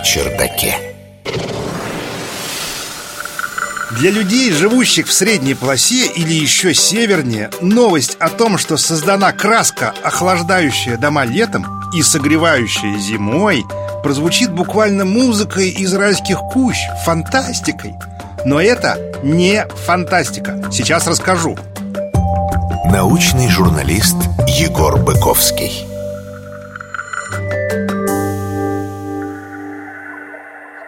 чердаке. Для людей, живущих в средней полосе или еще севернее, новость о том, что создана краска, охлаждающая дома летом и согревающая зимой, прозвучит буквально музыкой из райских кущ, фантастикой. Но это не фантастика. Сейчас расскажу. Научный журналист Егор Быковский.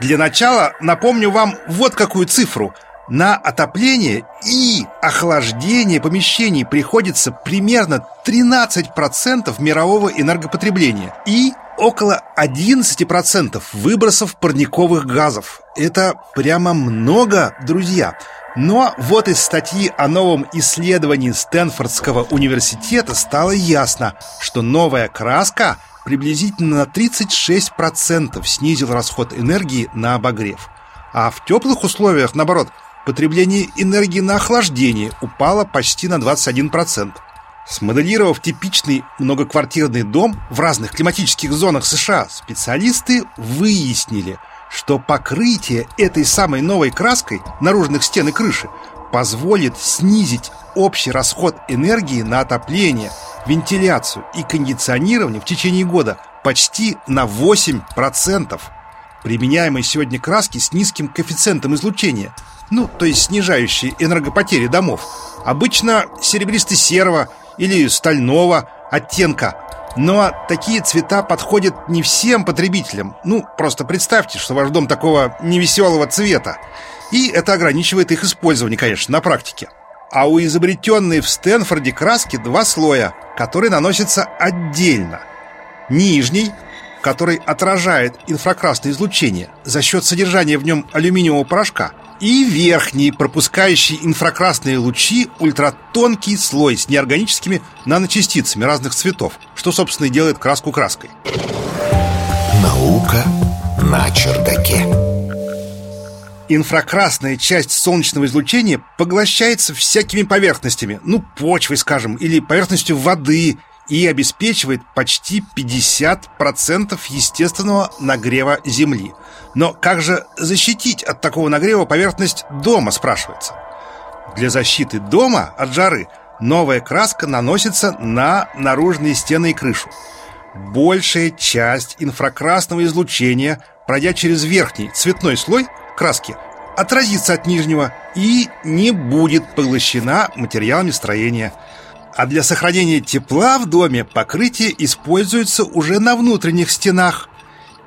Для начала напомню вам вот какую цифру – на отопление и охлаждение помещений приходится примерно 13% мирового энергопотребления и около 11% выбросов парниковых газов. Это прямо много, друзья. Но вот из статьи о новом исследовании Стэнфордского университета стало ясно, что новая краска приблизительно на 36% снизила расход энергии на обогрев. А в теплых условиях, наоборот, потребление энергии на охлаждение упало почти на 21%. Смоделировав типичный многоквартирный дом в разных климатических зонах США, специалисты выяснили, что покрытие этой самой новой краской наружных стен и крыши позволит снизить общий расход энергии на отопление, вентиляцию и кондиционирование в течение года почти на 8%. Применяемые сегодня краски с низким коэффициентом излучения – ну, то есть снижающие энергопотери домов, обычно серебристо-серого или стального оттенка. Но такие цвета подходят не всем потребителям. Ну, просто представьте, что ваш дом такого невеселого цвета. И это ограничивает их использование, конечно, на практике. А у изобретенной в Стэнфорде краски два слоя, которые наносятся отдельно. Нижний, который отражает инфракрасное излучение за счет содержания в нем алюминиевого порошка – и верхний, пропускающий инфракрасные лучи, ультратонкий слой с неорганическими наночастицами разных цветов, что, собственно, и делает краску краской. Наука на чердаке. Инфракрасная часть солнечного излучения поглощается всякими поверхностями, ну, почвой, скажем, или поверхностью воды, и обеспечивает почти 50% естественного нагрева Земли. Но как же защитить от такого нагрева поверхность дома, спрашивается? Для защиты дома от жары новая краска наносится на наружные стены и крышу. Большая часть инфракрасного излучения, пройдя через верхний цветной слой краски, отразится от нижнего и не будет поглощена материалами строения – а для сохранения тепла в доме покрытие используется уже на внутренних стенах.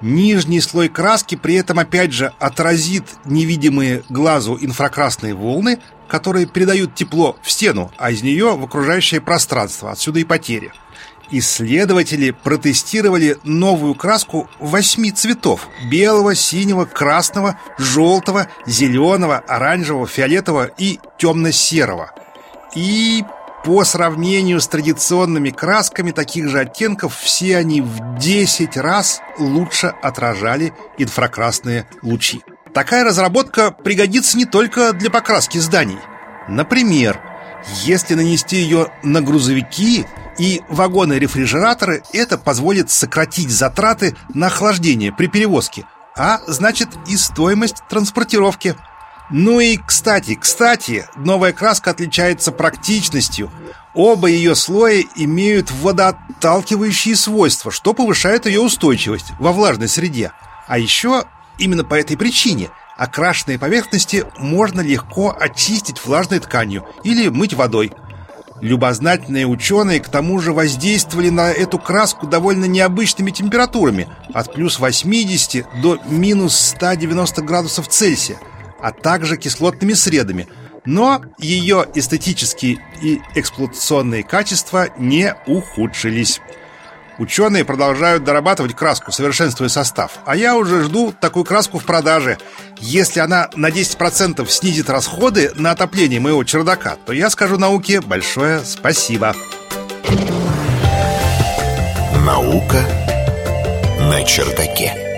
Нижний слой краски при этом опять же отразит невидимые глазу инфракрасные волны, которые передают тепло в стену, а из нее в окружающее пространство, отсюда и потери. Исследователи протестировали новую краску восьми цветов – белого, синего, красного, желтого, зеленого, оранжевого, фиолетового и темно-серого. И по сравнению с традиционными красками таких же оттенков, все они в 10 раз лучше отражали инфракрасные лучи. Такая разработка пригодится не только для покраски зданий. Например, если нанести ее на грузовики и вагоны-рефрижераторы, это позволит сократить затраты на охлаждение при перевозке, а значит и стоимость транспортировки – ну и, кстати, кстати, новая краска отличается практичностью. Оба ее слоя имеют водоотталкивающие свойства, что повышает ее устойчивость во влажной среде. А еще, именно по этой причине, окрашенные поверхности можно легко очистить влажной тканью или мыть водой. Любознательные ученые к тому же воздействовали на эту краску довольно необычными температурами от плюс 80 до минус 190 градусов Цельсия – а также кислотными средами, но ее эстетические и эксплуатационные качества не ухудшились. Ученые продолжают дорабатывать краску, совершенствуя состав. А я уже жду такую краску в продаже. Если она на 10% снизит расходы на отопление моего чердака, то я скажу науке большое спасибо. Наука на чердаке.